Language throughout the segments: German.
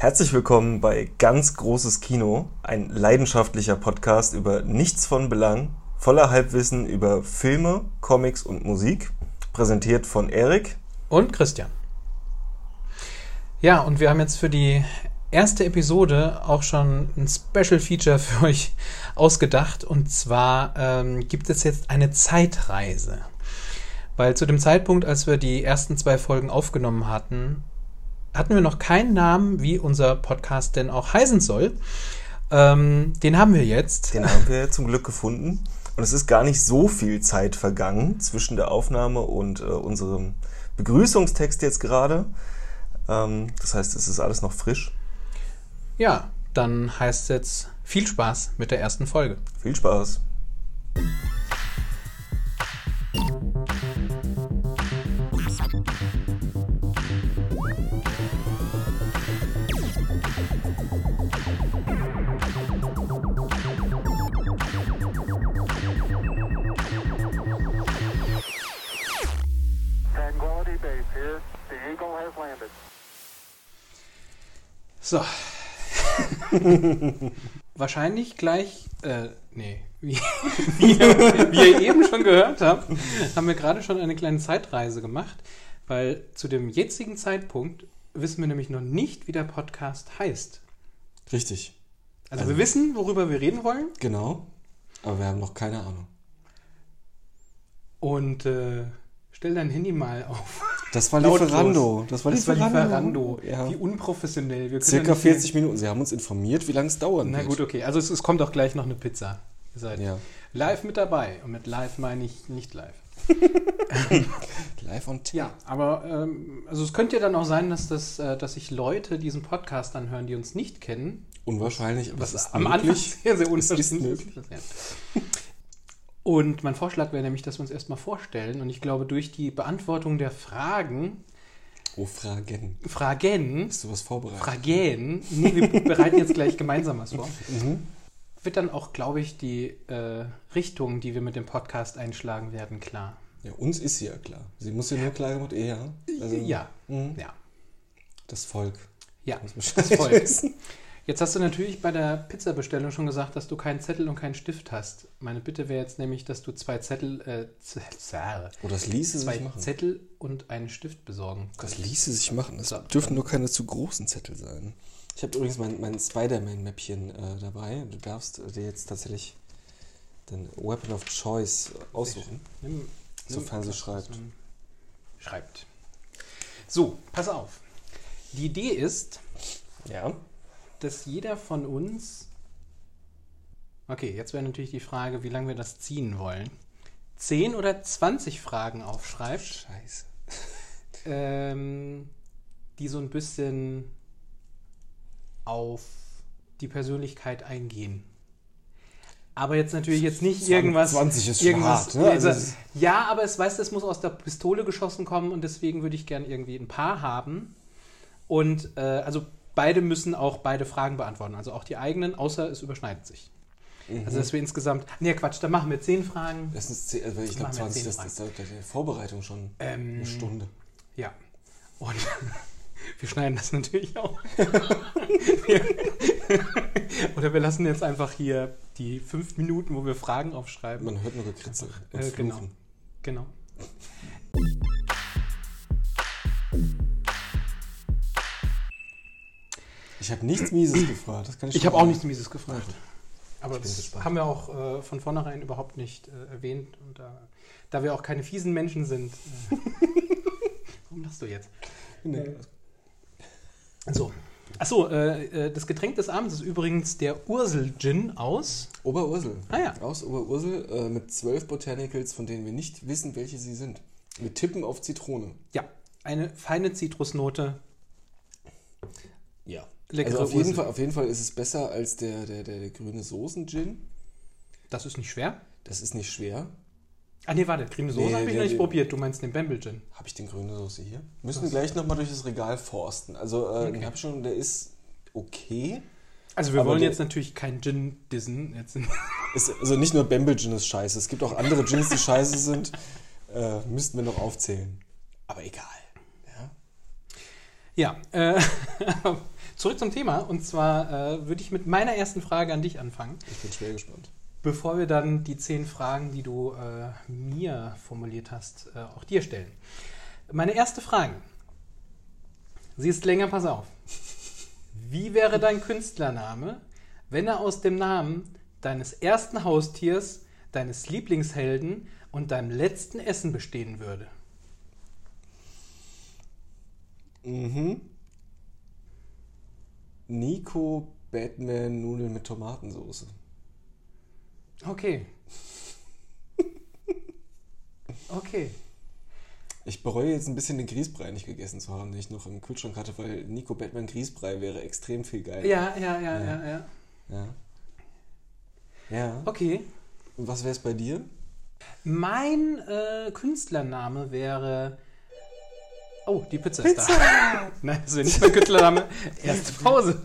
Herzlich willkommen bei Ganz Großes Kino, ein leidenschaftlicher Podcast über nichts von Belang, voller Halbwissen über Filme, Comics und Musik, präsentiert von Erik und Christian. Ja, und wir haben jetzt für die erste Episode auch schon ein Special Feature für euch ausgedacht. Und zwar ähm, gibt es jetzt eine Zeitreise. Weil zu dem Zeitpunkt, als wir die ersten zwei Folgen aufgenommen hatten, hatten wir noch keinen Namen, wie unser Podcast denn auch heißen soll. Ähm, den haben wir jetzt. Den haben wir zum Glück gefunden. Und es ist gar nicht so viel Zeit vergangen zwischen der Aufnahme und äh, unserem Begrüßungstext jetzt gerade. Ähm, das heißt, es ist alles noch frisch. Ja, dann heißt es jetzt viel Spaß mit der ersten Folge. Viel Spaß. So. Wahrscheinlich gleich, äh, nee, wie, wie, wie ihr eben schon gehört habt, haben wir gerade schon eine kleine Zeitreise gemacht, weil zu dem jetzigen Zeitpunkt wissen wir nämlich noch nicht, wie der Podcast heißt. Richtig. Also, also wir wissen, worüber wir reden wollen. Genau, aber wir haben noch keine Ahnung. Und äh, stell dein Handy mal auf. Das war Lieferando. Das war Lieferando. Das war Lieferando. Ja. Wie unprofessionell. Wir Circa 40 Minuten. Sie haben uns informiert, wie lange es dauern Na wird. gut, okay. Also es, es, kommt auch gleich noch eine Pizza. Ihr seid ja. live mit dabei. Und mit live meine ich nicht live. live on tape. Ja, aber ähm, also es könnte ja dann auch sein, dass, das, äh, dass sich Leute diesen Podcast anhören, die uns nicht kennen. Unwahrscheinlich, aber was ist am möglich. Anfang sehr, sehr unwahrscheinlich ist. Und mein Vorschlag wäre nämlich, dass wir uns erstmal vorstellen. Und ich glaube, durch die Beantwortung der Fragen. Oh, Fragen. Fragen. Hast du was vorbereitet? Fragen. Nee, wir bereiten jetzt gleich gemeinsam was vor. Mhm. Wird dann auch, glaube ich, die äh, Richtung, die wir mit dem Podcast einschlagen werden, klar. Ja, uns ist sie ja klar. Sie muss ja nur klar gemacht, eher. Also, ja. Mh. ja. Das Volk. Ja, das Volk. Jetzt hast du natürlich bei der Pizzabestellung schon gesagt, dass du keinen Zettel und keinen Stift hast. Meine Bitte wäre jetzt nämlich, dass du zwei Zettel, äh, oh, das ließe zwei sich machen. Zettel und einen Stift besorgen. Kannst. Das ließe sich machen. Das so, dürfen nur keine zu großen Zettel sein. Ich habe übrigens mein, mein Spider-Man-Mäppchen äh, dabei. Du darfst dir jetzt tatsächlich den Weapon of Choice aussuchen, nimm, sofern nimm, sie schreibt. Schreibt. So, pass auf. Die Idee ist, ja dass jeder von uns. Okay, jetzt wäre natürlich die Frage, wie lange wir das ziehen wollen. 10 oder 20 Fragen aufschreibt. Scheiße. Ähm, die so ein bisschen auf die Persönlichkeit eingehen. Aber jetzt natürlich jetzt nicht 20, irgendwas. 20 ist irgendwas, hart, ne? also ja, aber es weiß, es muss aus der Pistole geschossen kommen und deswegen würde ich gern irgendwie ein paar haben. Und äh, also beide müssen auch beide Fragen beantworten, also auch die eigenen, außer es überschneidet sich. Mhm. Also, dass wir insgesamt. Nee, Quatsch, dann machen wir zehn Fragen. Das ist zehn, also ich glaube, 20, das ist der Vorbereitung schon ähm, eine Stunde. Ja. Und wir schneiden das natürlich auch. Oder wir lassen jetzt einfach hier die fünf Minuten, wo wir Fragen aufschreiben. Man hört nur Gekritzel. Äh, genau. Genau. Ich habe nichts Mieses gefragt. ich ich habe auch nichts Mieses gefragt. Aber das haben wir auch äh, von vornherein überhaupt nicht äh, erwähnt. Da, da wir auch keine fiesen Menschen sind. Äh, warum lachst du jetzt? Nee. So. Achso, äh, äh, das Getränk des Abends ist übrigens der Ursel-Gin aus. Oberursel. Ah ja. Aus Oberursel äh, mit zwölf Botanicals, von denen wir nicht wissen, welche sie sind. Wir tippen auf Zitrone. Ja, eine feine Zitrusnote. Ja leckere also auf jeden, Fall, auf jeden Fall ist es besser als der, der, der, der grüne Soßen-Gin. Das ist nicht schwer? Das ist nicht schwer. Ah nee, warte, grüne Soße nee, habe ich noch nicht probiert. Du meinst den Bamble Gin. Habe ich den grüne Soße hier? Müssen wir gleich nochmal durch das Regal forsten. Also äh, okay. den habe schon, der ist okay. Also wir wollen jetzt natürlich keinen Gin dissen. Ist, also nicht nur Bamble Gin ist scheiße. Es gibt auch andere Gins, die scheiße sind. Äh, müssten wir noch aufzählen. Aber egal. Ja, äh, zurück zum Thema. Und zwar äh, würde ich mit meiner ersten Frage an dich anfangen. Ich bin schwer gespannt. Bevor wir dann die zehn Fragen, die du äh, mir formuliert hast, äh, auch dir stellen. Meine erste Frage. Sie ist länger, pass auf. Wie wäre dein Künstlername, wenn er aus dem Namen deines ersten Haustiers, deines Lieblingshelden und deinem letzten Essen bestehen würde? Mhm. Nico Batman Nudeln mit Tomatensauce. Okay. Okay. Ich bereue jetzt ein bisschen den Grießbrei nicht gegessen zu haben, den ich noch im Kühlschrank hatte, weil Nico Batman Grießbrei wäre extrem viel geil. Ja, ja, ja, ja, Ja. ja. Ja. Ja. Okay. Und was wäre es bei dir? Mein äh, Künstlername wäre. Oh, die Pizza, ist da. Nein, das wäre nicht mein Künstlername. Erste Pause.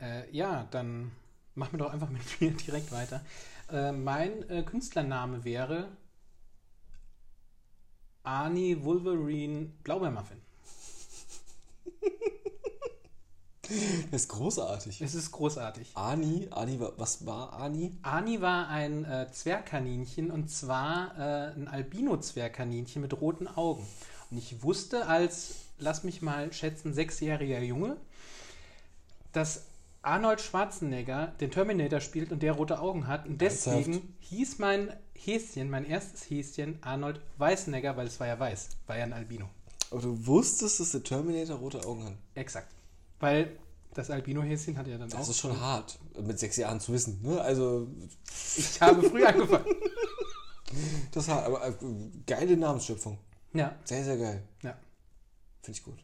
äh, ja, dann machen wir doch einfach mit mir direkt weiter. Äh, mein äh, Künstlername wäre Arnie Wolverine Blaubeermuffin. Das ist großartig. Es ist großartig. Ani, Ani, wa- was war Ani? Ani war ein äh, Zwergkaninchen und zwar äh, ein Albino-Zwergkaninchen mit roten Augen. Und ich wusste als, lass mich mal schätzen, sechsjähriger Junge, dass Arnold Schwarzenegger den Terminator spielt und der rote Augen hat. Und deswegen Ernsthaft? hieß mein Häschen, mein erstes Häschen, Arnold Weißenegger, weil es war ja weiß, war ja ein Albino. Aber du wusstest, dass der Terminator rote Augen hat. Exakt. Weil das Albino-Häschen hat ja dann Das auch. ist schon hart, mit sechs Jahren zu wissen. Ne? Also, Ich habe früh angefangen. das ist hart. Aber äh, geile Namensschöpfung. Ja, Sehr, sehr geil. ja. Finde ich gut.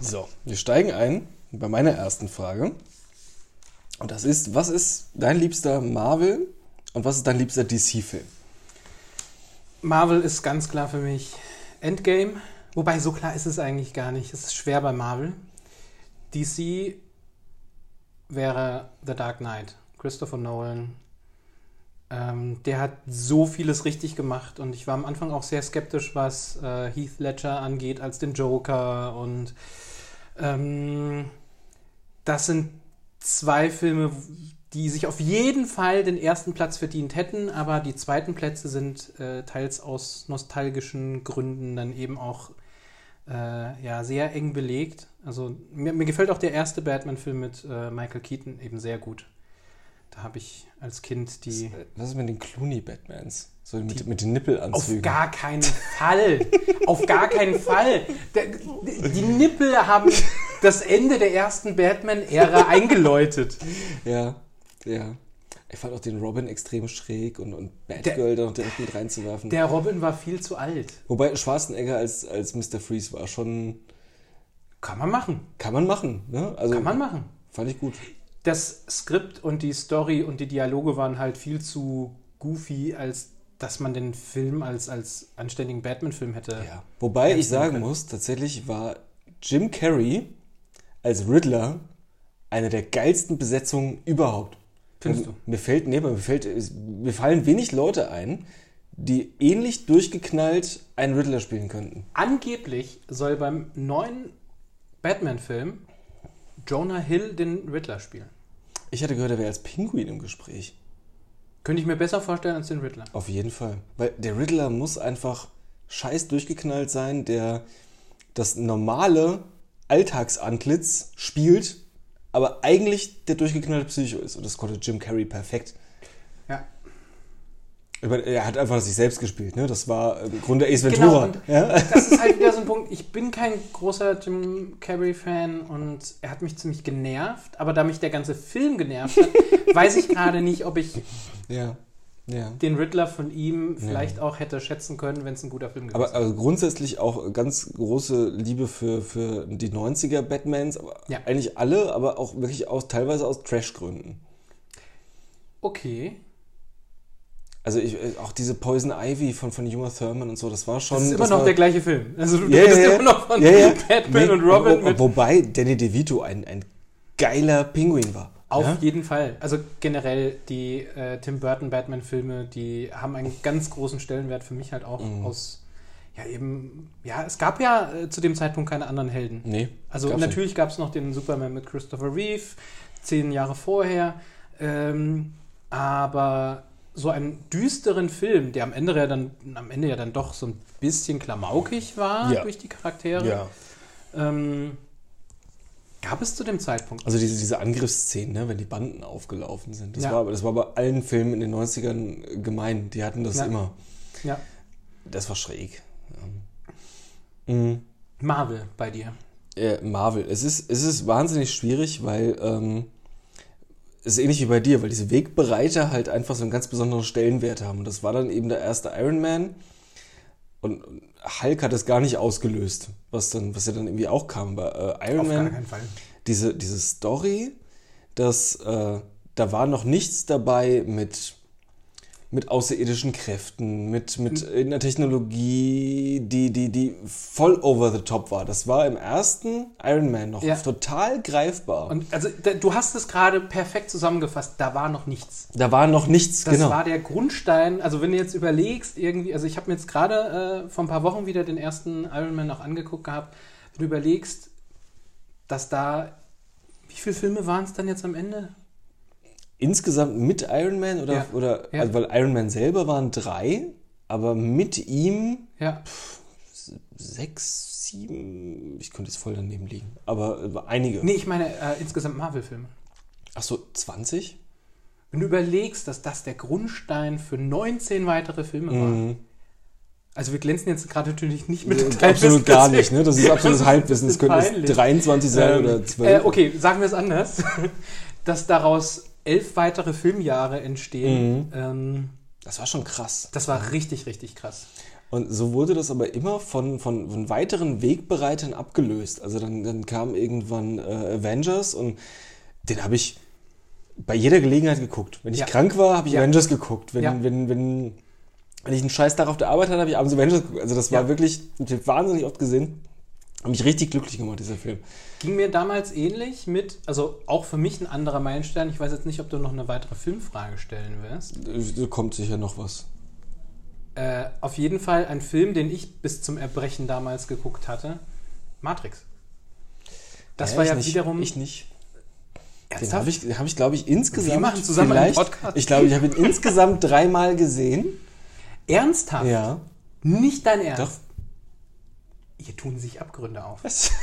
So, wir steigen ein bei meiner ersten Frage. Und das ist, was ist dein liebster Marvel und was ist dein liebster DC-Film? Marvel ist ganz klar für mich Endgame. Wobei, so klar ist es eigentlich gar nicht. Es ist schwer bei Marvel. DC wäre The Dark Knight. Christopher Nolan. Ähm, der hat so vieles richtig gemacht und ich war am Anfang auch sehr skeptisch, was äh, Heath Ledger angeht als den Joker. Und ähm, das sind zwei Filme, die sich auf jeden Fall den ersten Platz verdient hätten, aber die zweiten Plätze sind äh, teils aus nostalgischen Gründen dann eben auch äh, ja, sehr eng belegt. Also mir, mir gefällt auch der erste Batman-Film mit äh, Michael Keaton eben sehr gut. Da habe ich als Kind die. Was ist mit den Clooney-Batmans? So mit, mit den Nippelanzügen. Auf gar keinen Fall. Auf gar keinen Fall. Der, die Nippel haben das Ende der ersten Batman-Ära eingeläutet. Ja, ja. Ich fand auch den Robin extrem schräg und, und Batgirl da noch direkt mit reinzuwerfen. Der Robin war viel zu alt. Wobei Schwarzenegger als, als Mr. Freeze war schon. Kann man machen. Kann man machen, ne? Also, Kann man machen. Fand ich gut. Das Skript und die Story und die Dialoge waren halt viel zu goofy, als dass man den Film als, als anständigen Batman-Film hätte. Ja. Wobei ich sagen können. muss, tatsächlich war Jim Carrey als Riddler eine der geilsten Besetzungen überhaupt. Findest mir, du? Mir fällt, nee, mir fällt, mir fallen wenig Leute ein, die ähnlich durchgeknallt einen Riddler spielen könnten. Angeblich soll beim neuen Batman-Film Jonah Hill den Riddler spielen. Ich hatte gehört, er wäre als Pinguin im Gespräch. Könnte ich mir besser vorstellen als den Riddler. Auf jeden Fall. Weil der Riddler muss einfach scheiß durchgeknallt sein, der das normale Alltagsantlitz spielt, aber eigentlich der durchgeknallte Psycho ist. Und das konnte Jim Carrey perfekt. Meine, Er hat einfach sich selbst gespielt, ne? Das war im Grunde Ace Genau, Ventura. und ja? das ist halt wieder so ein Punkt. Ich bin kein großer Jim Carrey-Fan und er hat mich ziemlich genervt. Aber da mich der ganze Film genervt hat, weiß ich gerade nicht, ob ich ja. Ja. den Riddler von ihm vielleicht auch hätte schätzen können, wenn es ein guter Film gewesen Aber also grundsätzlich auch ganz große Liebe für, für die 90er Batmans, aber eigentlich alle, aber auch wirklich aus, teilweise aus Trash-Gründen. Okay. Also ich, äh, auch diese Poison Ivy von, von Uma Thurman und so, das war schon. Das ist immer das noch war, der gleiche Film. Also du redest ja, ja. immer noch von ja. Batman Nee, und Robin wo, mit. Wobei Danny DeVito ein, ein geiler Pinguin war. Auf Ja? jeden Fall. Also generell die äh, Tim Burton Batman-Filme, die haben einen ganz großen Stellenwert für mich halt auch Mhm. aus, ja eben, ja, es gab ja äh, zu dem Zeitpunkt keine anderen Helden. Nee. Also gab's natürlich gab es noch den Superman mit Christopher Reeve, zehn Jahre vorher, ähm, aber so einen düsteren Film, der am Ende ja dann, am Ende ja dann doch so ein bisschen klamaukig war Ja. durch die Charaktere, Ja. ähm, gab es zu dem Zeitpunkt. Also diese, diese Angriffsszenen, ne, wenn die Banden aufgelaufen sind. Das, Ja. war, das war bei allen Filmen in den 90ern gemein. Die hatten das Ja. immer. Ja. Das war schräg. Ja. Mhm. Marvel bei dir. Äh, Marvel. Es ist, es ist wahnsinnig schwierig, weil ähm, ist ähnlich wie bei dir, weil diese Wegbereiter halt einfach so einen ganz besonderen Stellenwert haben. Und das war dann eben der erste Iron Man. Und Hulk hat das gar nicht ausgelöst, was dann, was ja dann irgendwie auch kam. Aber äh, Iron Auf gar Man, keinen Fall. diese, diese Story, dass äh, da war noch nichts dabei mit, mit außerirdischen Kräften, mit, mit einer Technologie, die, die, die voll over the top war. Das war im ersten Iron Man noch Ja. total greifbar. Und also da, du hast es gerade perfekt zusammengefasst, da war noch nichts. da war noch nichts, Das genau. war der Grundstein. Also wenn du jetzt überlegst, irgendwie, also ich habe mir jetzt gerade äh, vor ein paar Wochen wieder den ersten Iron Man noch angeguckt gehabt. Wenn du überlegst, dass da, wie viele Filme waren es dann jetzt am Ende? Insgesamt mit Iron Man oder, Ja. oder Ja. also weil Iron Man selber waren drei, aber mit ihm Ja, sechs, sieben, ich könnte jetzt voll daneben liegen, aber einige. nee, ich meine äh, insgesamt Marvel-Filme. Ach so, 20? Wenn du überlegst, dass das der Grundstein für 19 weitere Filme war. Mhm. Also wir glänzen jetzt gerade natürlich nicht mit Äh, Detailwissen, Absolut gar nicht, ne? Das ist absolutes Halbwissen. Es bisschen könnte jetzt peinlich. 23 sein Ähm, oder 12. Äh, okay, sagen wir es anders. Dass daraus elf weitere Filmjahre entstehen. Mhm. Ähm, Das war schon krass. das war richtig, richtig krass. Und so wurde das aber immer von, von, von weiteren Wegbereitern abgelöst. Also dann, dann kam irgendwann äh, Avengers und den habe ich bei jeder Gelegenheit geguckt. Wenn ich Ja. krank war, habe ich Ja. Avengers geguckt. Wenn, Ja. wenn, wenn, wenn ich einen Scheiß Tag auf der Arbeit hatte, habe ich abends Avengers geguckt. Also das war Ja. wirklich, ich habe wahnsinnig oft gesehen. Mich richtig glücklich gemacht, dieser Film. Ging mir damals ähnlich mit, also auch für mich ein anderer Meilenstein. Ich weiß jetzt nicht, ob du noch eine weitere Filmfrage stellen wirst. Da kommt sicher noch was. Äh, auf jeden Fall ein Film, den ich bis zum Erbrechen damals geguckt hatte. Matrix. Das Äh, war ja nicht. wiederum. Ich nicht. Den Ernsthaft? habe ich, hab ich glaube ich, insgesamt. Wir machen zusammen einen Podcast. Ich glaube, ich habe ihn insgesamt dreimal gesehen. Ernsthaft? Ja. Nicht dein Ernst? Doch. Hier tun sich Abgründe auf. Was?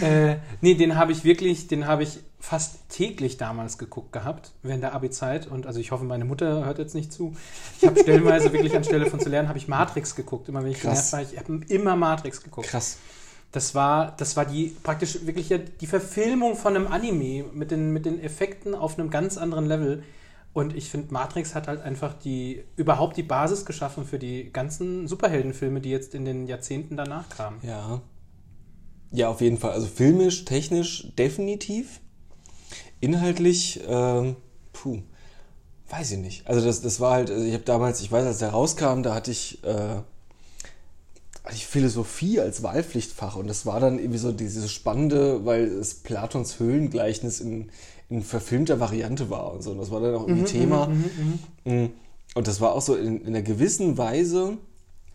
Äh, nee, den habe ich wirklich, den habe ich fast täglich damals geguckt gehabt, während der Abi-Zeit. Und also ich hoffe, meine Mutter hört jetzt nicht zu. Ich habe stellenweise wirklich anstelle von zu lernen, habe ich Matrix geguckt. Immer wenn ich genervt war, ich habe immer Matrix geguckt. Krass. Das war, das war die praktisch wirklich die Verfilmung von einem Anime mit den, mit den Effekten auf einem ganz anderen Level. Und ich finde, Matrix hat halt einfach die überhaupt die Basis geschaffen für die ganzen Superheldenfilme, die jetzt in den Jahrzehnten danach kamen. Ja. Ja, auf jeden Fall. Also filmisch, technisch definitiv. Inhaltlich, ähm, puh, weiß ich nicht. Also das, das war halt, also ich habe damals, ich weiß, als der rauskam, da hatte ich, äh, ich Philosophie als Wahlpflichtfach und das war dann irgendwie so dieses Spannende, weil es Platons Höhlengleichnis in, in verfilmter Variante war und so. Und das war dann auch irgendwie Thema. Mm. Und das war auch so in, in einer gewissen Weise,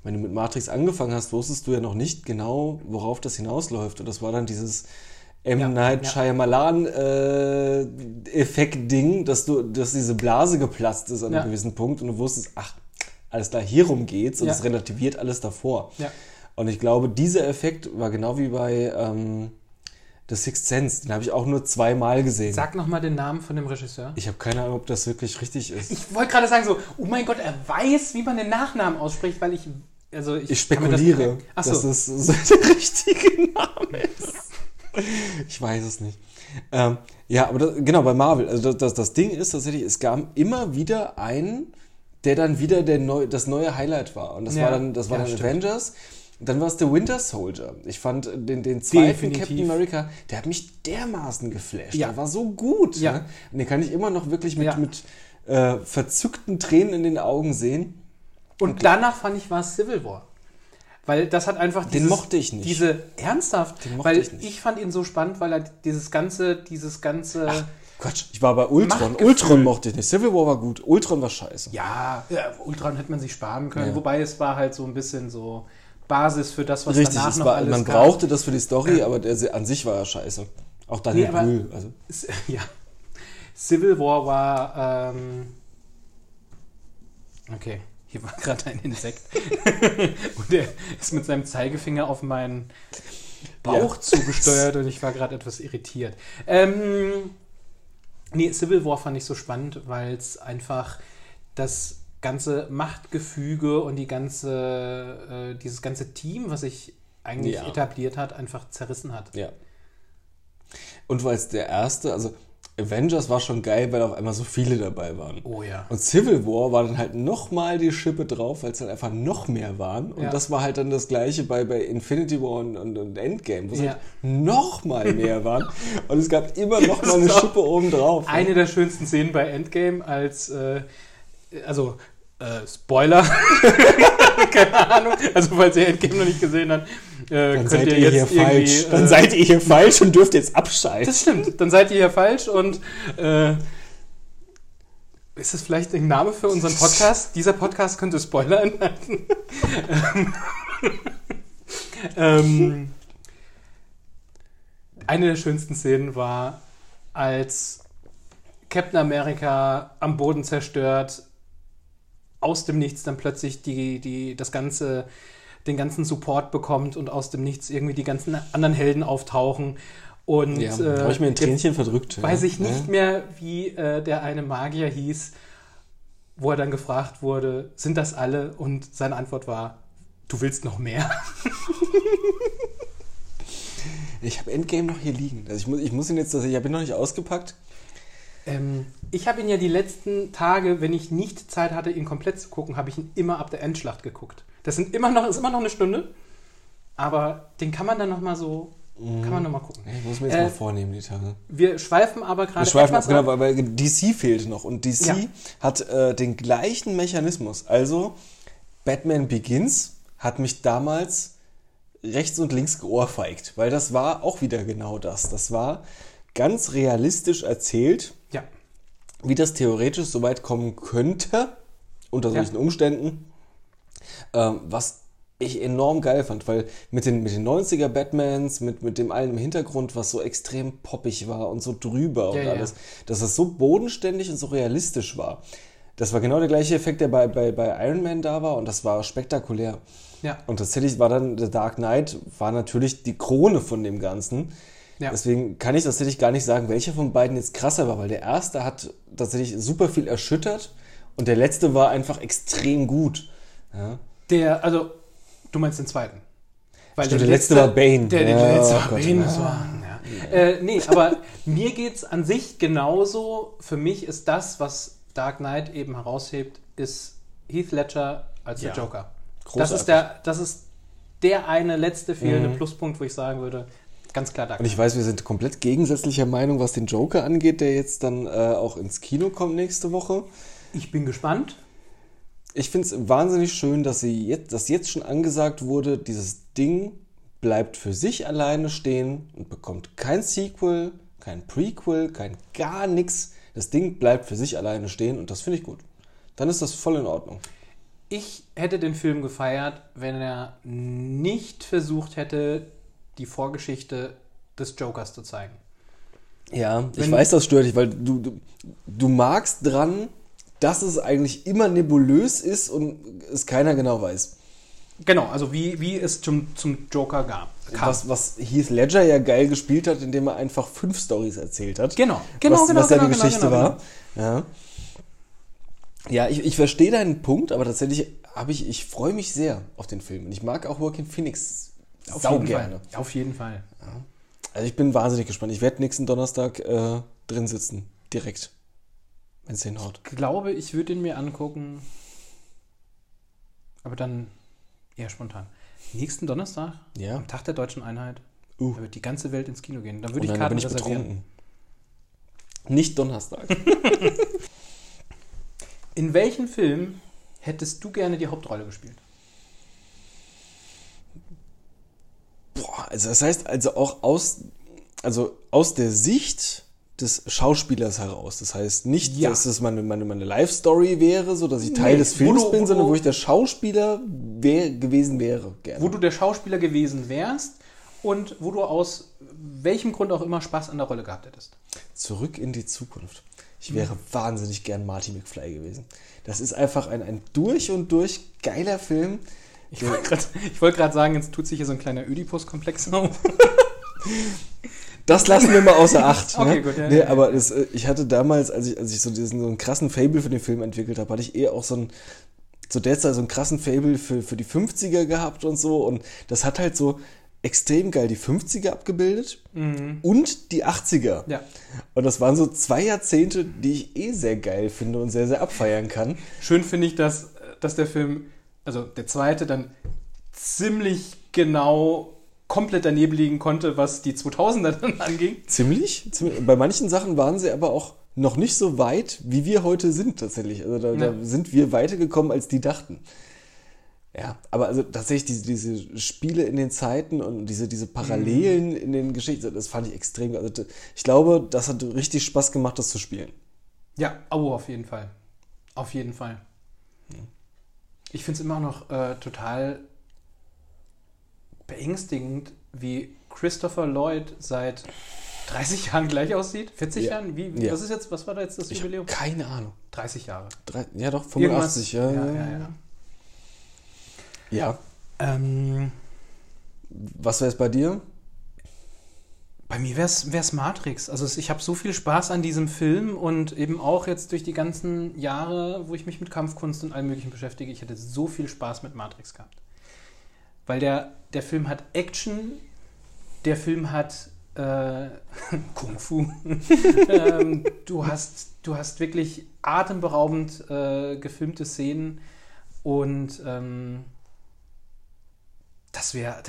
wenn du mit Matrix angefangen hast, wusstest du ja noch nicht genau, worauf das hinausläuft. Und das war dann dieses M. Ja, Night ja. Shyamalan äh, dass du, dass diese Blase geplatzt ist an Ja. einem gewissen Punkt und du wusstest, ach, alles klar, hierum geht's und Ja. es relativiert alles davor. Ja. Und ich glaube, dieser Effekt war genau wie bei ähm, The Sixth Sense. Den habe ich auch nur zweimal gesehen. Sag nochmal den Namen von dem Regisseur. Ich habe keine Ahnung, ob das wirklich richtig ist. Ich wollte gerade sagen so, oh mein Gott, er weiß, wie man den Nachnamen ausspricht, weil ich, also ich, Ich mir das- spekuliere, Ach dass so, das so der richtige Name ist. Ich weiß es nicht. Ähm, ja, aber das, genau, bei Marvel, also das, das, das Ding ist tatsächlich, es gab immer wieder einen, der dann wieder der neu, das neue Highlight war. Und das Ja, war dann, das war ja, dann stimmt. Avengers. Und dann war es der Winter Soldier. Ich fand den, den zweiten Definitiv. Captain America, der hat mich dermaßen geflasht. Ja. Der war so gut. Ja. Ne? Und den kann ich immer noch wirklich mit, mit äh, verzückten Tränen in den Augen sehen. Und danach fand ich, war es Civil War. Weil das hat einfach Den mochte ich nicht. Diese ernsthaft, Den mochte weil ich nicht. fand ihn so spannend, weil er dieses ganze, dieses ganze. Quatsch, ich war bei Ultron. Machtgefühl. Ultron mochte ich nicht. Civil War war gut. Ultron war scheiße. Ja, ja, Ultron hätte man sich sparen können, Ja. wobei es war halt so ein bisschen so Basis für das, was Richtig, danach es noch war, alles man gab. brauchte das für die Story, aber der, an sich war er scheiße. Auch Daniel Nee, Brühl. Also. Ja. Civil War war. Ähm okay, hier war gerade ein Insekt. und der ist mit seinem Zeigefinger auf meinen Bauch Ja. zugesteuert und ich war gerade etwas irritiert. Ähm, nee, Civil War fand ich so spannend, weil es einfach das ganze Machtgefüge und die ganze, äh, dieses ganze Team, was sich eigentlich Ja. etabliert hat, einfach zerrissen hat. Ja. Und weil es der erste, also Avengers war schon geil, weil auf einmal so viele dabei waren. Oh ja. Und Civil War war dann halt nochmal die Schippe drauf, weil es dann einfach noch mehr waren. Und Ja. das war halt dann das gleiche bei, bei Infinity War und, und, und Endgame, wo es Ja. halt nochmal mehr waren. Und es gab immer nochmal eine Schippe oben drauf. Eine der schönsten Szenen bei Endgame als, äh, also, äh, Spoiler. Keine Ahnung. Also, falls ihr Endgame noch nicht gesehen habt, äh, Dann seid ihr ihr hier falsch. Äh, Dann seid ihr hier falsch und dürft jetzt abschalten. das stimmt. Dann seid ihr hier falsch und äh, ist das vielleicht ein Name für unseren Podcast? Dieser Podcast könnte Spoiler enthalten. ähm, eine der schönsten Szenen war, als Captain America am Boden zerstört, aus dem Nichts dann plötzlich die, die, das ganze, den ganzen Support bekommt und aus dem Nichts irgendwie die ganzen anderen Helden auftauchen. Und Ja, äh, habe ich mir ein Tränchen verdrückt. weiß ja. ich nicht mehr, wie äh, der eine Magier hieß, wo er dann gefragt wurde, sind das alle? Und seine Antwort war, du willst noch mehr? Ich habe Endgame noch hier liegen. Also ich muss, ich muss ihn jetzt, ich habe ihn noch nicht ausgepackt. Ähm, ich habe ihn ja die letzten Tage, wenn ich nicht Zeit hatte, ihn komplett zu gucken, habe ich ihn immer ab der Endschlacht geguckt. Das sind immer noch, ist immer noch eine Stunde, aber den kann man dann noch mal so, kann man noch mal gucken. Ja, Ich muss mir jetzt Äh, mal vornehmen, die Tage. Wir schweifen aber Wir gerade schweifen ab, genau, weil weil DC fehlt noch. Und DC Ja. hat äh, den gleichen Mechanismus. Also, Batman Begins hat mich damals rechts und links geohrfeigt, weil das war auch wieder genau das. Das war ganz realistisch erzählt, Ja, wie das theoretisch so weit kommen könnte, unter Ja. solchen Umständen, ähm, was ich enorm geil fand, weil mit den, mit den 90er Batmans, mit, mit dem allen im Hintergrund, was so extrem poppig war und so drüber Ja, und ja. alles, dass das so bodenständig und so realistisch war. Das war genau der gleiche Effekt, der bei, bei, bei Iron Man da war und das war spektakulär. ja, Und tatsächlich war dann The Dark Knight, war natürlich die Krone von dem Ganzen. ja. Deswegen kann ich tatsächlich gar nicht sagen, welcher von beiden jetzt krasser war, weil der erste hat tatsächlich super viel erschüttert und der letzte war einfach extrem gut. Ja. Der, also, du meinst den zweiten. Weil Stimmt, der letzte war Bane. Der, der Ja, letzte oh war Gott. Bane. Das war, ja. Äh, nee, aber mir geht's an sich genauso. Für mich ist das, was Dark Knight eben heraushebt, ist Heath Ledger als Ja. der Joker. Das ist, der, das ist der eine letzte fehlende Pluspunkt, wo ich sagen würde, ganz klar Dark Und ich weiß, wir sind komplett gegensätzlicher Meinung, was den Joker angeht, der jetzt dann äh, auch ins Kino kommt nächste Woche. Ich bin gespannt. Ich finde es wahnsinnig schön, dass sie jetzt, dass jetzt schon angesagt wurde, dieses Ding bleibt für sich alleine stehen und bekommt kein Sequel, kein Prequel, kein gar nichts. Das Ding bleibt für sich alleine stehen und das finde ich gut. Dann ist das voll in Ordnung. Ich hätte den Film gefeiert, wenn er nicht versucht hätte, die Vorgeschichte des Jokers zu zeigen. Ja, ich Wenn- weiß, das stört dich, weil du, du, du magst dran, dass es eigentlich immer nebulös ist und es keiner genau weiß. Genau, also wie, wie es zum, zum Joker gab. Was, was Heath Ledger ja geil gespielt hat, indem er einfach fünf Stories erzählt hat. Genau, genau, was, genau, was seine genau, genau, Geschichte genau, war. Ja, ja ich, ich verstehe deinen Punkt, aber tatsächlich habe ich, ich freue mich sehr auf den Film. Und ich mag auch Joaquin Phoenix Auf sau jeden gerne. Fall. Auf jeden Fall. Also ich bin wahnsinnig gespannt. Ich werde nächsten Donnerstag äh, drin sitzen. Direkt. Wenn es hinhaut. Ich glaube, ich würde ihn mir angucken. Aber dann eher spontan. Nächsten Donnerstag, Ja. am Tag der deutschen Einheit, Uh. da wird die ganze Welt ins Kino gehen. Dann würde Und ich Karten bin ich reservieren. betrunken. Nicht Donnerstag. In welchem Film hättest du gerne die Hauptrolle gespielt? also das heißt also auch aus, also aus der Sicht des Schauspielers heraus. Das heißt nicht, Ja. dass es meine, meine, meine Life-Story wäre, so dass ich Teil Nee, des Films du- bin, sondern wo ich der Schauspieler wär, gewesen wäre. Gerne. Wo du der Schauspieler gewesen wärst und wo du aus welchem Grund auch immer Spaß an der Rolle gehabt hättest. Zurück in die Zukunft. Ich wäre wahnsinnig gern Marty McFly gewesen. Das ist einfach ein, ein durch und durch geiler Film. Ich wollte gerade wollt sagen, jetzt tut sich hier so ein kleiner Oedipus-Komplex auf. Das lassen wir mal außer Acht. Okay, ne? gut, ja, nee, ja, aber das, äh, ich hatte damals, als ich, als ich so diesen so einen krassen Fable für den Film entwickelt habe, hatte ich eher auch so ein zu der Zeit so einen krassen Fable für, für die 50er gehabt und so. Und das hat halt so extrem geil die 50er abgebildet und die 80er. Ja. Und das waren so zwei Jahrzehnte, die ich eh sehr geil finde und sehr, sehr abfeiern kann. Schön finde ich, dass, dass der Film, also der zweite, dann ziemlich genau komplett daneben liegen konnte, was die 2000er dann anging. Ziemlich. Ziemlich. Bei manchen Sachen waren sie aber auch noch nicht so weit, wie wir heute sind tatsächlich. Also da, Ja. da sind wir weitergekommen, als die dachten. Ja, aber also tatsächlich diese, diese Spiele in den Zeiten und diese, diese Parallelen in den Geschichten, das fand ich extrem. Also ich glaube, das hat richtig Spaß gemacht, das zu spielen. Ja, oh, auf jeden Fall. Auf jeden Fall. Ich finde es immer noch äh, total beängstigend, wie Christopher Lloyd seit 30 Jahren gleich aussieht. 40 Ja. Jahren? Wie, Ja. was ist jetzt, was war da jetzt das Ich Jubiläum? keine Ahnung. 30 Jahre. Drei, ja, doch, Irgendwas- 85, ja. ja, ja, ja. Ähm, Was wäre es bei dir? Bei mir wäre es Matrix. Also ich habe so viel Spaß an diesem Film und eben auch jetzt durch die ganzen Jahre, wo ich mich mit Kampfkunst und allem Möglichen beschäftige, ich hatte so viel Spaß mit Matrix gehabt. Weil der, der Film hat Action, der Film hat äh, Kung Fu. ähm, du, hast, du hast wirklich atemberaubend äh, gefilmte Szenen und ähm, das wäre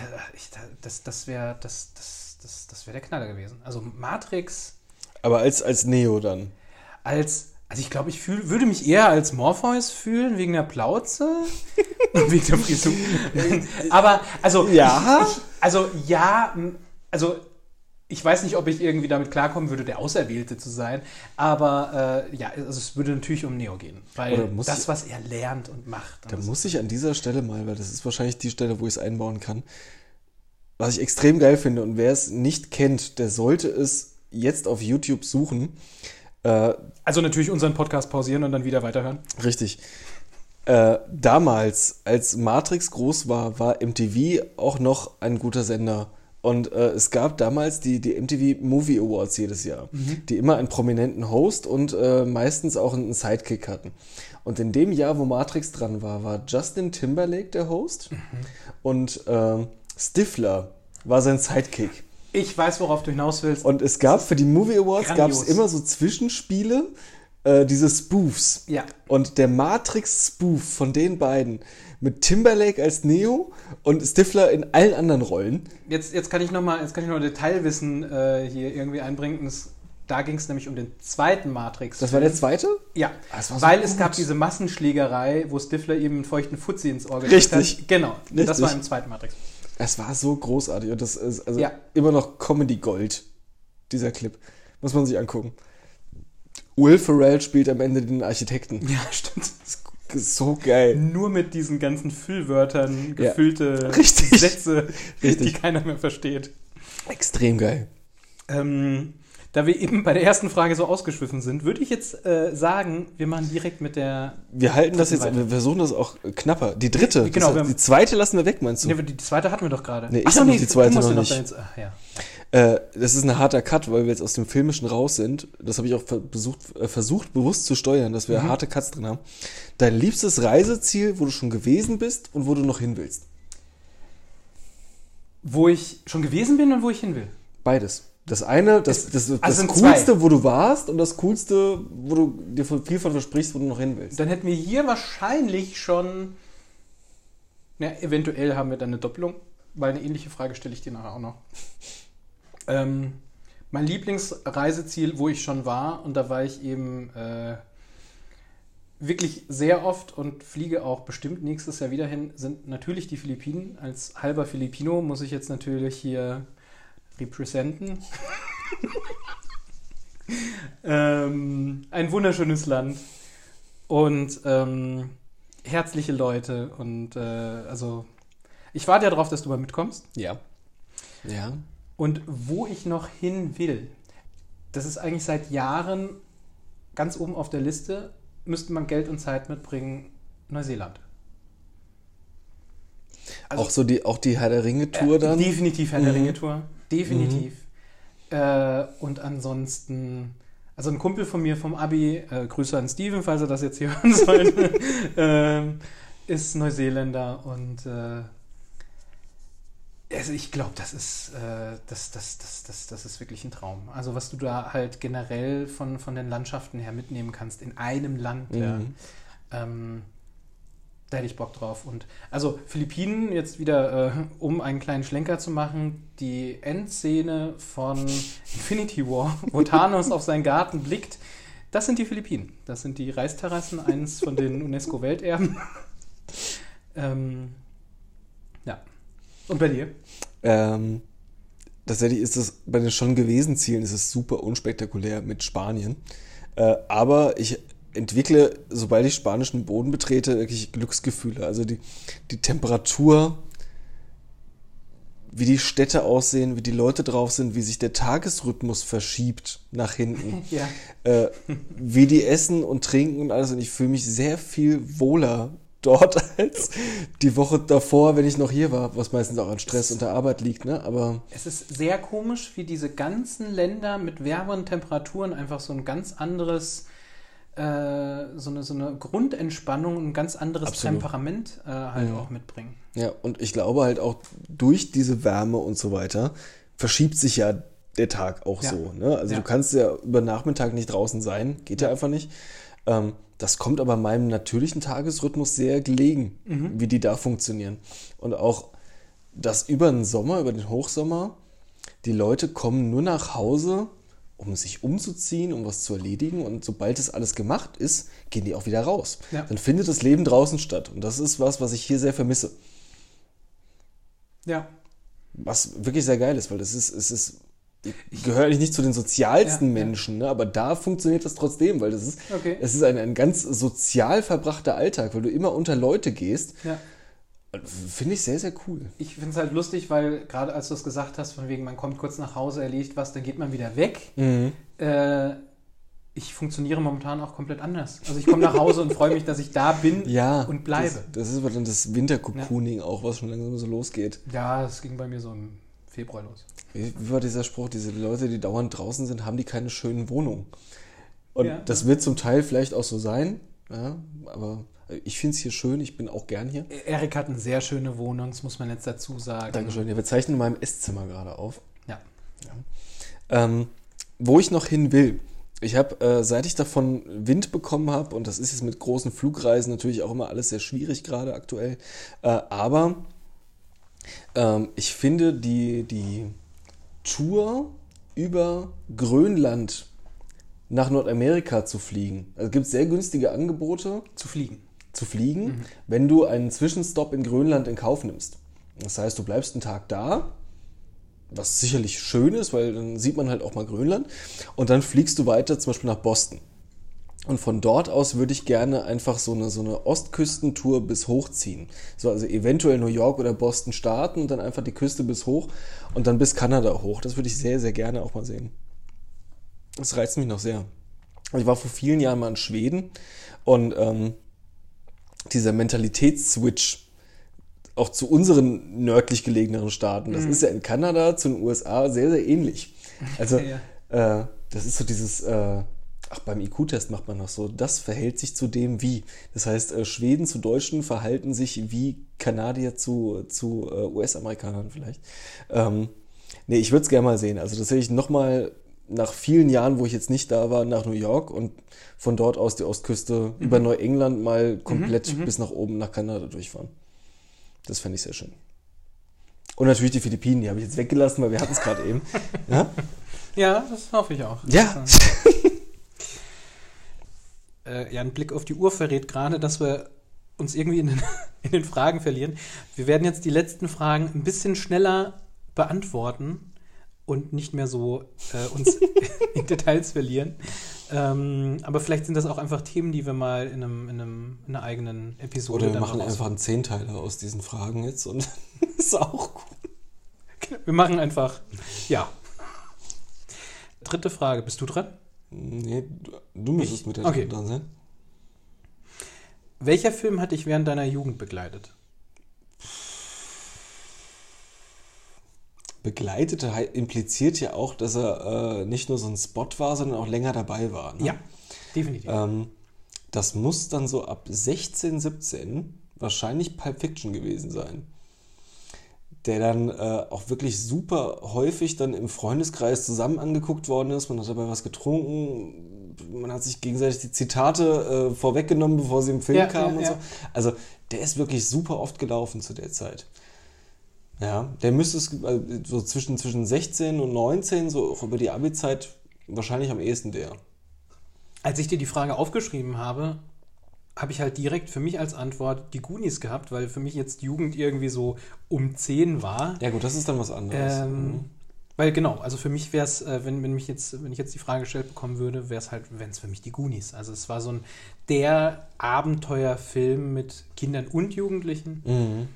das, das wär, das, das, das, das wär der Knaller gewesen. Also Matrix Aber als, als Neo dann. als, also ich glaube, ich fühl, würde mich eher als Morpheus fühlen, wegen der Plauze und wegen der Frisur. Aber, also, Ja? Ich, ich, also ja, also ich weiß nicht, ob ich irgendwie damit klarkommen würde, der Auserwählte zu sein, aber äh, ja, also es würde natürlich um Neo gehen, weil das, was er lernt und macht. und Da muss ich an dieser Stelle mal, weil das ist wahrscheinlich die Stelle, wo ich es einbauen kann, was ich extrem geil finde und wer es nicht kennt, der sollte es jetzt auf YouTube suchen. Äh, also natürlich unseren Podcast pausieren und dann wieder weiterhören. richtig. Äh, damals, als Matrix groß war, war MTV auch noch ein guter Sender. Und äh, es gab damals die, die MTV Movie Awards jedes Jahr, die immer einen prominenten Host und äh, meistens auch einen Sidekick hatten. Und in dem Jahr, wo Matrix dran war, war Justin Timberlake der Host und ähm, Stifler war sein Sidekick. Ich weiß, worauf du hinaus willst. Und es gab für die Movie Awards gab es immer so Zwischenspiele, äh, diese Spoofs. Ja. Und der Matrix-Spoof von den beiden mit Timberlake als Neo und Stifler in allen anderen Rollen. Jetzt, jetzt kann ich nochmal noch Detailwissen äh, hier irgendwie einbringen. Es, da ging es nämlich um den zweiten Matrix. Das war der zweite? Ja, Ah, es so weil es gut. gab diese Massenschlägerei, wo Stifler eben einen feuchten Fuzzi ins Ohr Richtig. hat. Genau, das Richtig. war im zweiten Matrix. Es war so großartig und das ist also Ja. immer noch Comedy Gold, dieser Clip. Muss man sich angucken. Will Ferrell spielt am Ende den Architekten. Ja, stimmt. So geil. Nur mit diesen ganzen Füllwörtern Ja. gefüllte Richtig. Sätze, Richtig. die keiner mehr versteht. Extrem geil. Ähm, da wir eben bei der ersten Frage so ausgeschwiffen sind, würde ich jetzt äh, sagen, wir machen direkt mit der. Wir halten das jetzt, Weiter. wir versuchen das auch knapper. Die dritte, Nee, genau, das, die zweite lassen wir weg, meinst du? Ne, die zweite hatten wir doch gerade. Nee, ich Ach so, hab noch die zweite noch nicht. jetzt- ach, ja. Äh, das ist ein harter Cut, weil wir jetzt aus dem Filmischen raus sind. Das habe ich auch ver- besucht, äh, versucht bewusst zu steuern, dass wir harte Cuts drin haben. Dein liebstes Reiseziel, wo du schon gewesen bist und wo du noch hin willst. Wo ich schon gewesen bin und wo ich hin will. Beides. Das eine, das, das, das, also sind Coolste, wo du warst und das Coolste, wo du dir viel von versprichst, wo du noch hin willst. Dann hätten wir hier wahrscheinlich schon. Ja, eventuell haben wir dann eine Doppelung, weil eine ähnliche Frage stelle ich dir nachher auch noch. Ähm, mein Lieblingsreiseziel, wo ich schon war, und da war ich eben äh, wirklich sehr oft und fliege auch bestimmt nächstes Jahr wieder hin, sind natürlich die Philippinen. Als halber Filipino muss ich jetzt natürlich hier representen. ähm, ein wunderschönes Land und ähm, herzliche Leute und äh, also ich warte ja darauf, dass du mal mitkommst. Ja. Ja. Und wo ich noch hin will, das ist eigentlich seit Jahren ganz oben auf der Liste, müsste man Geld und Zeit mitbringen, Neuseeland. Also, auch so die, auch die Herr der Ringe-Tour äh, dann? Definitiv Herr mhm. der Ringe-Tour. Definitiv. Mhm. Äh, und ansonsten, also ein Kumpel von mir vom Abi, äh, Grüße an Steven, falls er das jetzt hier hören sollte, ähm, ist Neuseeländer und äh, also ich glaube, das ist, äh, das, das, das, das, das ist wirklich ein Traum. Also was du da halt generell von, von den Landschaften her mitnehmen kannst in einem Land, mhm. ja, ähm, da hätte ich Bock drauf. Und also Philippinen, jetzt wieder, äh, um einen kleinen Schlenker zu machen, die Endszene von Infinity War, wo Thanos auf seinen Garten blickt, das sind die Philippinen. Das sind die Reisterrassen, eines von den UNESCO-Welterben. ähm, ja. Und bei dir? Ähm, tatsächlich ist es bei den schon gewesen Zielen ist es super unspektakulär mit Spanien. Äh, aber ich entwickle, sobald ich spanischen Boden betrete, wirklich Glücksgefühle. Also die, die Temperatur, wie die Städte aussehen, wie die Leute drauf sind, wie sich der Tagesrhythmus verschiebt nach hinten, ja. äh, wie die essen und trinken und alles. Und ich fühle mich sehr viel wohler dort als die Woche davor, wenn ich noch hier war, was meistens auch an Stress und der Arbeit liegt, ne? Aber es ist sehr komisch, wie diese ganzen Länder mit wärmeren Temperaturen einfach so ein ganz anderes äh, so, eine, so eine Grundentspannung, ein ganz anderes Absolut. Temperament äh, halt ja. auch mitbringen. Ja, und ich glaube halt auch durch diese Wärme und so weiter verschiebt sich ja der Tag auch ja. so. Ne? Also ja. du kannst ja über Nachmittag nicht draußen sein, geht ja, einfach nicht. Ähm, das kommt aber meinem natürlichen Tagesrhythmus sehr gelegen, mhm. wie die da funktionieren. Und auch, dass über den Sommer, über den Hochsommer, die Leute kommen nur nach Hause, um sich umzuziehen, um was zu erledigen. Und sobald das alles gemacht ist, gehen die auch wieder raus. Ja. Dann findet das Leben draußen statt. Und das ist was, was ich hier sehr vermisse. Ja. Was wirklich sehr geil ist, weil das ist, es ist ich gehöre eigentlich nicht zu den sozialsten ja, Menschen, ne? aber da funktioniert das trotzdem, weil das ist, okay. es ist ein, ein ganz sozial verbrachter Alltag, weil du immer unter Leute gehst. Ja. Finde ich sehr, sehr cool. Ich finde es halt lustig, weil gerade als du es gesagt hast, von wegen, man kommt kurz nach Hause, erledigt was, dann geht man wieder weg. Mhm. Äh, ich funktioniere momentan auch komplett anders. Also ich komme nach Hause und freue mich, dass ich da bin ja, und bleibe. Das, das ist aber dann das Wintercocooning ja. auch, was schon langsam so losgeht. Ja, das ging bei mir so im Februar los. Wie, wie war dieser Spruch? Diese Leute, die dauernd draußen sind, haben die keine schönen Wohnungen. Und ja, das wird zum Teil vielleicht auch so sein, aber ich finde es hier schön, ich bin auch gern hier. Erik hat eine sehr schöne Wohnung, das muss man jetzt dazu sagen. Dankeschön. Ja, wir zeichnen in meinem Esszimmer gerade auf. Ja. ja. Ähm, wo ich noch hin will, ich habe, äh, seit ich davon Wind bekommen habe, und das ist jetzt mit großen Flugreisen natürlich auch immer alles sehr schwierig gerade aktuell, äh, aber ähm, ich finde die, die Tour über Grönland nach Nordamerika zu fliegen. Also gibt es sehr günstige Angebote. Zu fliegen. Zu fliegen, mhm. wenn du einen Zwischenstopp in Grönland in Kauf nimmst. Das heißt, du bleibst einen Tag da, was sicherlich schön ist, weil dann sieht man halt auch mal Grönland. Und dann fliegst du weiter zum Beispiel nach Boston. Und von dort aus würde ich gerne einfach so eine, so eine Ostküstentour bis hoch ziehen. So, also eventuell New York oder Boston starten und dann einfach die Küste bis hoch und dann bis Kanada hoch. Das würde ich sehr, sehr gerne auch mal sehen. Das reizt mich noch sehr. Ich war vor vielen Jahren mal in Schweden und ähm, dieser Mentalitätsswitch auch zu unseren nördlich gelegeneren Staaten, das mhm. ist ja in Kanada zu den USA sehr, sehr ähnlich. Also ja. äh, das ist so dieses... Äh, Ach, beim IQ-Test macht man noch so. Das verhält sich zu dem wie. Das heißt, äh, Schweden zu Deutschen verhalten sich wie Kanadier zu, zu äh, US-Amerikanern vielleicht. Ähm, nee, ich würde es gerne mal sehen. Also das hätte ich nochmal nach vielen Jahren, wo ich jetzt nicht da war, nach New York und von dort aus die Ostküste mhm. über Neuengland mal komplett mhm, mhm, bis nach oben nach Kanada durchfahren. Das fände ich sehr schön. Und natürlich die Philippinen, die habe ich jetzt weggelassen, weil wir hatten es gerade eben. Ja? ja, das hoffe ich auch. Ja. äh, ja, ein Blick auf die Uhr verrät gerade, dass wir uns irgendwie in den, in den Fragen verlieren. Wir werden jetzt die letzten Fragen ein bisschen schneller beantworten und nicht mehr so äh, uns in Details verlieren. Ähm, aber vielleicht sind das auch einfach Themen, die wir mal in, einem, in, einem, in einer eigenen Episode. Oder wir machen einfach einen Zehnteiler aus diesen Fragen jetzt und ist auch gut. Wir machen einfach, ja. Dritte Frage, bist du dran? Nee, du, du müsstest Ich? mit der Okay. dran sein. Welcher Film hat dich während deiner Jugend begleitet? Begleitete impliziert ja auch, dass er äh, nicht nur so ein Spot war, sondern auch länger dabei war. Ne? Ja, definitiv. Ähm, das muss dann so ab 16, 17 wahrscheinlich Pulp Fiction gewesen sein. Der dann äh, auch wirklich super häufig dann im Freundeskreis zusammen angeguckt worden ist. Man hat dabei was getrunken, man hat sich gegenseitig die Zitate äh, vorweggenommen, bevor sie im Film Ja, kamen ja, und ja. so. Also der ist wirklich super oft gelaufen zu der Zeit. Ja, der müsste es äh, so zwischen, zwischen 16 und 19, so auch über die Abi-Zeit, wahrscheinlich am ehesten der. Als ich dir die Frage aufgeschrieben habe, habe ich halt direkt für mich als Antwort die Goonies gehabt, weil für mich jetzt Jugend irgendwie so um 10 war. Ja gut, das ist dann was anderes. Ähm, weil genau, also für mich wäre es, äh, wenn, wenn, mich jetzt, wenn ich jetzt die Frage gestellt bekommen würde, wäre es halt, wären es für mich die Goonies. Also es war so ein der Abenteuerfilm mit Kindern und Jugendlichen, Mhm.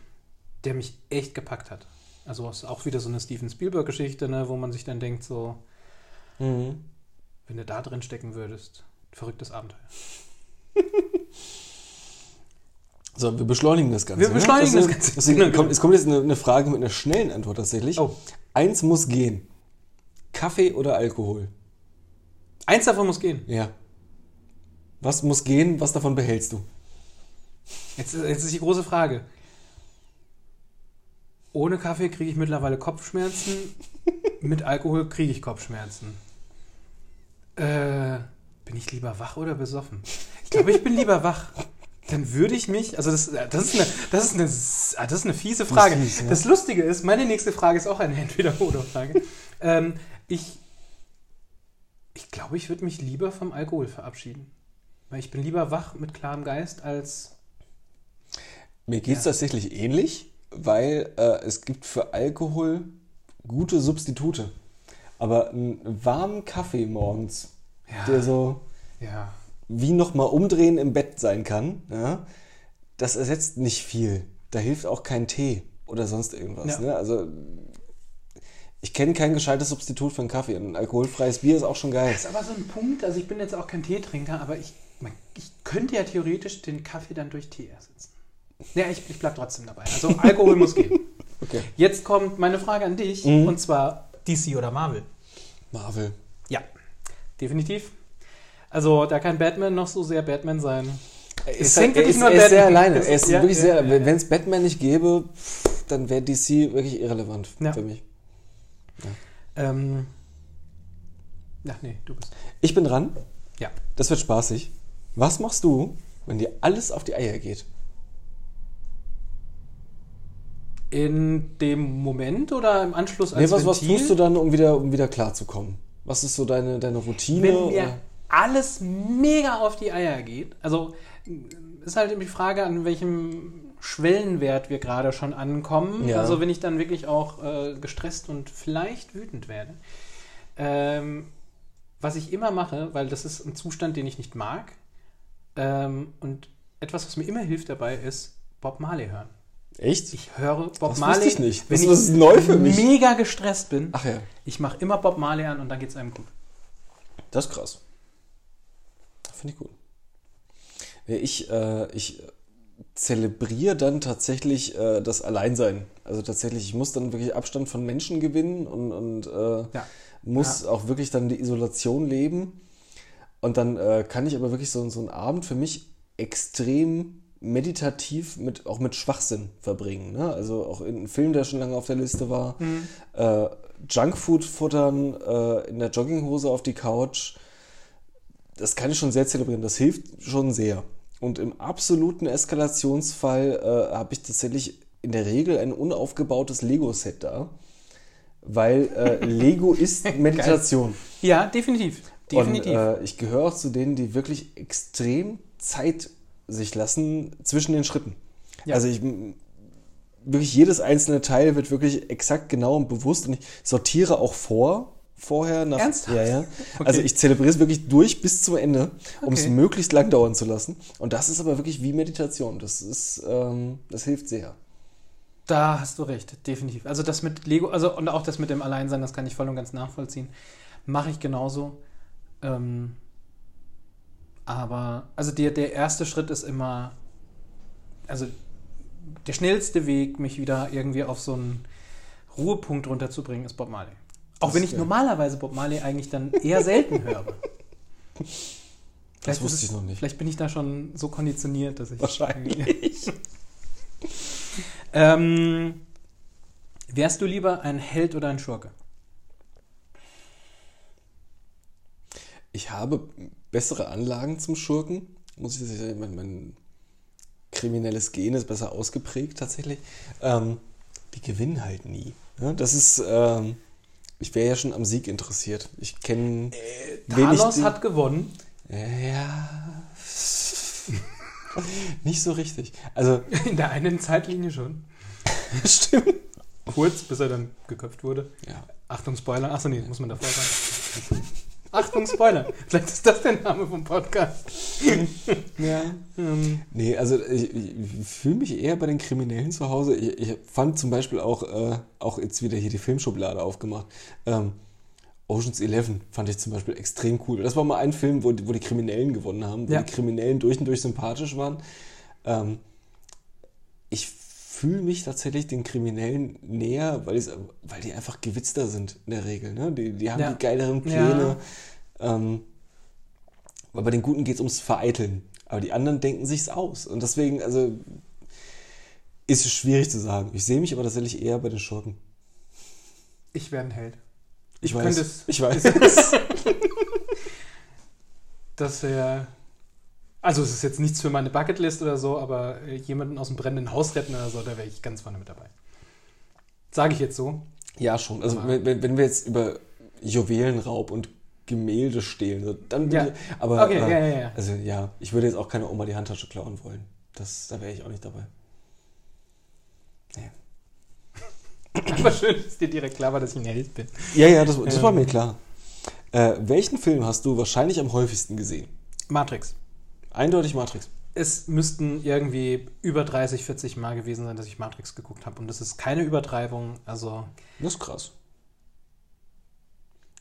Der mich echt gepackt hat. Also es ist auch wieder so eine Steven Spielberg-Geschichte, ne, wo man sich dann denkt, so, Mhm. wenn du da drin stecken würdest, verrücktes Abenteuer. So, wir beschleunigen das Ganze. Wir ne? beschleunigen das ist- Ganze. Deswegen kommt, es kommt jetzt eine, eine Frage mit einer schnellen Antwort tatsächlich. Oh. Eins muss gehen. Kaffee oder Alkohol? Eins davon muss gehen. Ja. Was muss gehen, was davon behältst du? Jetzt, jetzt ist die große Frage. Ohne Kaffee kriege ich mittlerweile Kopfschmerzen. Mit Alkohol kriege ich Kopfschmerzen. Äh, bin ich lieber wach oder besoffen? Ich glaube, ich bin lieber wach. Dann würde ich mich, also das, das, ist, eine, das, ist, eine, ah, das ist eine fiese Frage. fies, ja. Das Lustige ist, meine nächste Frage ist auch eine Entweder-Oder-Frage. ähm, ich ich glaube, ich würde mich lieber vom Alkohol verabschieden. Weil ich bin lieber wach mit klarem Geist als Mir geht es tatsächlich ähnlich, weil äh, es gibt für Alkohol gute Substitute. Aber einen warmen Kaffee morgens, Ja. der so Ja. wie nochmal umdrehen im Bett sein kann, ja, das ersetzt nicht viel. Da hilft auch kein Tee oder sonst irgendwas. Ne? Also ich kenne kein gescheites Substitut für einen Kaffee. Ein alkoholfreies Bier ist auch schon geil. Das ist aber so ein Punkt, also ich bin jetzt auch kein Teetrinker, aber ich, ich könnte ja theoretisch den Kaffee dann durch Tee ersetzen. Ja, ich, ich bleib trotzdem dabei. Also Alkohol muss gehen. Okay. Jetzt kommt meine Frage an dich, Mhm. und zwar DC oder Marvel? Marvel. Ja, definitiv. Also da kann Batman noch so sehr Batman sein. Er Es ist, hängt er wirklich ist, er ist sehr Batman. alleine. Es Er ist- ja, wirklich ja, sehr. ja, ja. Wenn es Batman nicht gäbe, dann wäre DC wirklich irrelevant Ja. für mich. Ähm, ja, nee, du bist. Ich bin dran. Ja. Das wird spaßig. Was machst du, wenn dir alles auf die Eier geht? In dem Moment oder im Anschluss Nee, als was, was Ventil? tust du dann, um wieder, um wieder klarzukommen? Was ist so deine, deine Routine? Wenn oder? mir alles mega auf die Eier geht, also ist halt die Frage, an welchem Schwellenwert wir gerade schon ankommen. Ja. Also wenn ich dann wirklich auch äh, gestresst und vielleicht wütend werde. Ähm, was ich immer mache, weil das ist ein Zustand, den ich nicht mag. Ähm, und etwas, was mir immer hilft dabei, ist Bob Marley hören. Echt? Ich höre Bob Das Marley, ich nicht. Das- ist neu für mich. mega gestresst bin. Ach ja, Ich mache immer Bob Marley an und dann geht es einem gut. das ist krass. Finde ich gut. Ja, Ich, äh, ich zelebriere dann tatsächlich äh, das Alleinsein. Also tatsächlich, ich muss dann wirklich Abstand von Menschen gewinnen und, und äh, Ja. muss auch wirklich dann die Isolation leben. Und dann äh, kann ich aber wirklich so, so einen Abend für mich extrem meditativ mit auch mit Schwachsinn verbringen. Ne? Also auch in einem Film, der schon lange auf der Liste war. Äh, Junkfood futtern, äh, in der Jogginghose auf die Couch. Das kann ich schon sehr zelebrieren. Das hilft schon sehr. Und im absoluten Eskalationsfall äh, habe ich tatsächlich in der Regel ein unaufgebautes Lego-Set da. Weil äh, Lego ist Meditation. Ja, definitiv. Definitiv. Und äh, ich gehöre auch zu denen, die wirklich extrem Zeit sich lassen zwischen den Schritten. Ja. Also ich wirklich jedes einzelne Teil wird wirklich exakt genau und bewusst und ich sortiere auch vor vorher nach Ernsthaft? ja ja Okay. also ich zelebriere es wirklich durch bis zum Ende um es Okay. möglichst lang dauern zu lassen und das ist aber wirklich wie Meditation das ist ähm, das hilft sehr Da hast du recht, definitiv. Also das mit Lego, also und auch das mit dem Alleinsein, das kann ich voll und ganz nachvollziehen. Mache ich genauso. Ähm, aber, also der, der erste Schritt ist immer, also der schnellste Weg, mich wieder irgendwie auf so einen Ruhepunkt runterzubringen, ist Bob Marley. Auch Das- wenn ich ja. normalerweise Bob Marley eigentlich dann eher selten höre. das Vielleicht ist wusste ich noch nicht Vielleicht bin ich da schon so konditioniert, dass ich. Wahrscheinlich. ähm, wärst du lieber ein Held oder ein Schurke? ich habe bessere Anlagen zum Schurken muss ich sagen mein, mein kriminelles Gen ist besser ausgeprägt tatsächlich ähm, die gewinnen halt nie ne? das ist ähm, ich wäre ja schon am Sieg interessiert ich kenne wenig Thanos die- hat gewonnen. Ja. Nicht so richtig. Also, In der einen Zeitlinie schon. stimmt. Kurz, bis er dann geköpft wurde. Ja. Achtung, Spoiler. Achso, nee, muss man davor sagen. Achtung, Spoiler. Vielleicht ist das der Name vom Podcast. ja. Ähm, Nee, also ich, ich fühle mich eher bei den Kriminellen zu Hause. Ich, ich fand zum Beispiel auch, äh, auch jetzt wieder hier die Filmschublade aufgemacht. Ähm, Oceans 11 fand ich zum Beispiel extrem cool. Das war mal ein Film, wo, die- wo die Kriminellen gewonnen haben, wo Ja. die Kriminellen durch und durch sympathisch waren. Ähm, fühle mich tatsächlich den Kriminellen näher, weil, weil die einfach gewitzter sind in der Regel. Ne? Die, die haben Ja. die geileren Pläne. Ähm, weil bei den Guten geht es ums Vereiteln. Aber die anderen denken sich's aus. Und deswegen, also, ist es schwierig zu sagen. Ich sehe mich aber tatsächlich eher bei den Schurken. ich wäre ein Held. Ich, Ich weiß. es- Ich weiß. Das wäre. Also, es ist jetzt nichts für meine Bucketlist oder so, aber äh, jemanden aus dem brennenden Haus retten oder so, da wäre ich ganz vorne mit dabei. Sage ich jetzt so. ja, schon. Also, wenn, wenn wir jetzt über Juwelenraub und Gemälde stehlen, dann Ja. aber Okay, äh, ja, ja, ja. also ja, ich würde jetzt auch keine Oma die Handtasche klauen wollen. Das, da wäre ich auch nicht dabei. Nee. Aber schön, dass dir direkt klar war, dass ich ein Held bin. Ja, ja, das, das war Ähm. mir klar. Äh, welchen Film hast du wahrscheinlich am häufigsten gesehen? Matrix. Eindeutig Matrix. Es müssten irgendwie über 30, 40 Mal gewesen sein, dass ich Matrix geguckt habe. Und das ist keine Übertreibung. Also, Das ist krass.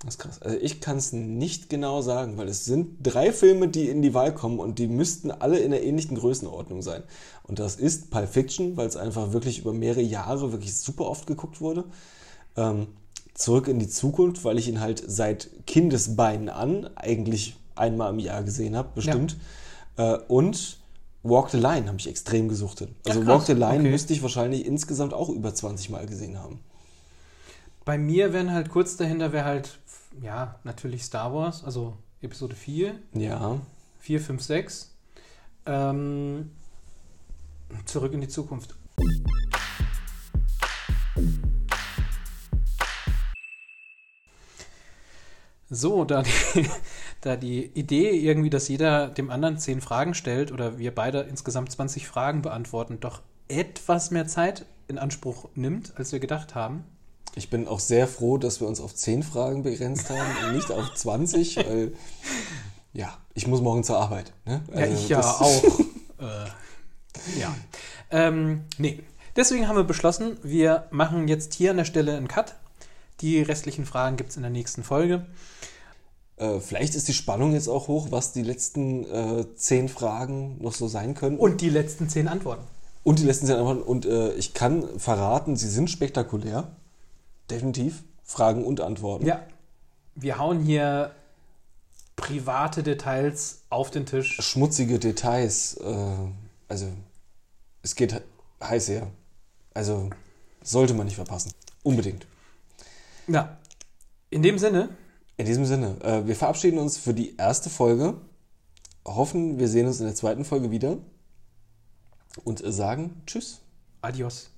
Das ist krass. Also ich kann es nicht genau sagen, weil es sind drei Filme, die in die Wahl kommen und die müssten alle in einer ähnlichen Größenordnung sein. Und das ist Pulp Fiction, weil es einfach wirklich über mehrere Jahre wirklich super oft geguckt wurde. Ähm, Zurück in die Zukunft, weil ich ihn halt seit Kindesbeinen an eigentlich einmal im Jahr gesehen habe, bestimmt. Äh, und Walk the Line habe ich extrem gesuchtet. Also Ach, Walk the Line Okay. müsste ich wahrscheinlich insgesamt auch über 20 Mal gesehen haben. bei mir wären halt kurz dahinter, wäre halt, ja, natürlich Star Wars, also Episode 4, Ja. 4, 5, 6. Ähm, zurück in die Zukunft. So, da die, da die Idee irgendwie, dass jeder dem anderen zehn Fragen stellt oder wir beide insgesamt 20 Fragen beantworten, doch etwas mehr Zeit in Anspruch nimmt, als wir gedacht haben. Ich bin auch sehr froh, dass wir uns auf 10 Fragen begrenzt haben und nicht auf 20, weil ja, ich muss morgen zur Arbeit. Ne? Ja, Also ich ja auch. äh, ja. Ähm, nee. Deswegen haben wir beschlossen, wir machen jetzt hier an der Stelle einen Cut. Die restlichen Fragen gibt es in der nächsten Folge. Äh, vielleicht ist die Spannung jetzt auch hoch, was die letzten äh, 10 Fragen noch so sein können. Und die letzten zehn Antworten. Und die letzten 10 Antworten. Und äh, ich kann verraten, sie sind spektakulär. Definitiv. Fragen und Antworten. Ja. Wir hauen hier private Details auf den Tisch. Schmutzige Details. Äh, also, es geht he- heiß her. Also, sollte man nicht verpassen. Unbedingt. Ja. In dem Sinne, In diesem Sinne, äh, wir verabschieden uns für die erste Folge. Hoffen, wir sehen uns in der zweiten Folge wieder. Und äh, sagen Tschüss. adios.